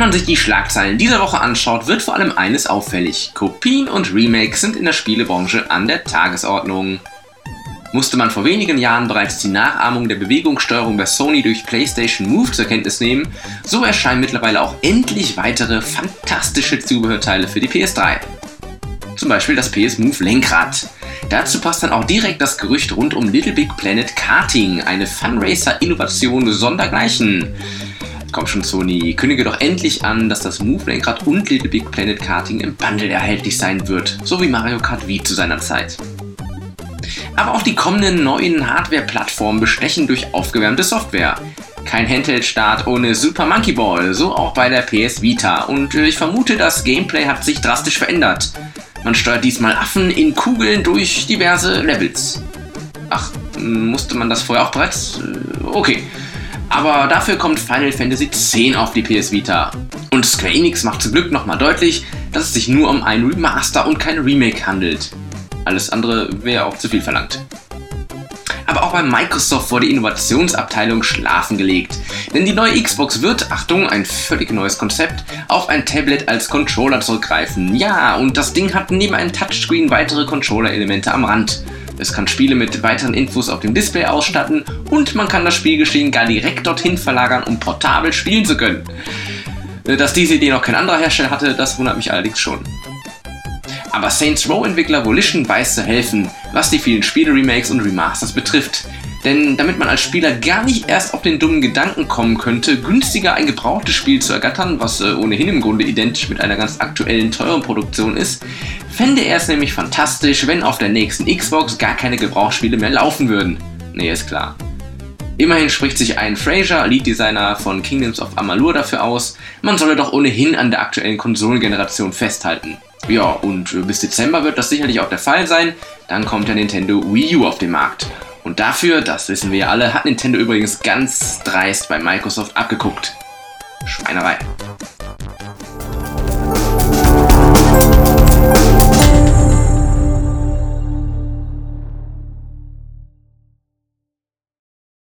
man sich die Schlagzeilen dieser Woche anschaut, wird vor allem eines auffällig. Kopien und Remakes sind in der Spielebranche an der Tagesordnung. Musste man vor wenigen Jahren bereits die Nachahmung der Bewegungssteuerung bei Sony durch PlayStation Move zur Kenntnis nehmen, so erscheinen mittlerweile auch endlich weitere fantastische Zubehörteile für die PS3. Zum Beispiel das PS Move Lenkrad. Dazu passt dann auch direkt das Gerücht rund um Little Big Planet Karting, eine Funracer-Innovation sondergleichen. Komm schon, Sony, kündige doch endlich an, dass das Move-Lenkrad und Little Big Planet Karting im Bundle erhältlich sein wird, so wie Mario Kart Wii zu seiner Zeit. Aber auch die kommenden neuen Hardware-Plattformen bestechen durch aufgewärmte Software. Kein Handheld-Start ohne Super Monkey Ball, so auch bei der PS Vita. Und ich vermute, das Gameplay hat sich drastisch verändert. Man steuert diesmal Affen in Kugeln durch diverse Levels. Ach, musste man das vorher auch bereits? Äh, okay. Aber dafür kommt Final Fantasy X auf die PS Vita. Und Square Enix macht zum Glück nochmal deutlich, dass es sich nur um ein Remaster und kein Remake handelt. Alles andere wäre auch zu viel verlangt. Aber auch bei Microsoft wurde die Innovationsabteilung schlafen gelegt. Denn die neue Xbox wird, Achtung, ein völlig neues Konzept, auf ein Tablet als Controller zurückgreifen. Ja, und das Ding hat neben einem Touchscreen weitere Controller-Elemente am Rand. Es kann Spiele mit weiteren Infos auf dem Display ausstatten und man kann das Spielgeschehen gar direkt dorthin verlagern, um portabel spielen zu können. Dass diese Idee noch kein anderer Hersteller hatte, das wundert mich allerdings schon. Aber Saints Row-Entwickler Volition weiß zu helfen, was die vielen Spiele-Remakes und Remasters betrifft. Denn damit man als Spieler gar nicht erst auf den dummen Gedanken kommen könnte, günstiger ein gebrauchtes Spiel zu ergattern, was äh, ohnehin im Grunde identisch mit einer ganz aktuellen teuren Produktion ist, fände er es nämlich fantastisch, wenn auf der nächsten Xbox gar keine Gebrauchsspiele mehr laufen würden. Nee, ist klar. Immerhin spricht sich ein Fraser, Lead-Designer von Kingdoms of Amalur, dafür aus, man solle doch ohnehin an der aktuellen Konsolengeneration festhalten. Ja, und bis Dezember wird das sicherlich auch der Fall sein. Dann kommt der Nintendo Wii U auf den Markt. Und dafür, das wissen wir ja alle, hat Nintendo übrigens ganz dreist bei Microsoft abgeguckt. Schweinerei.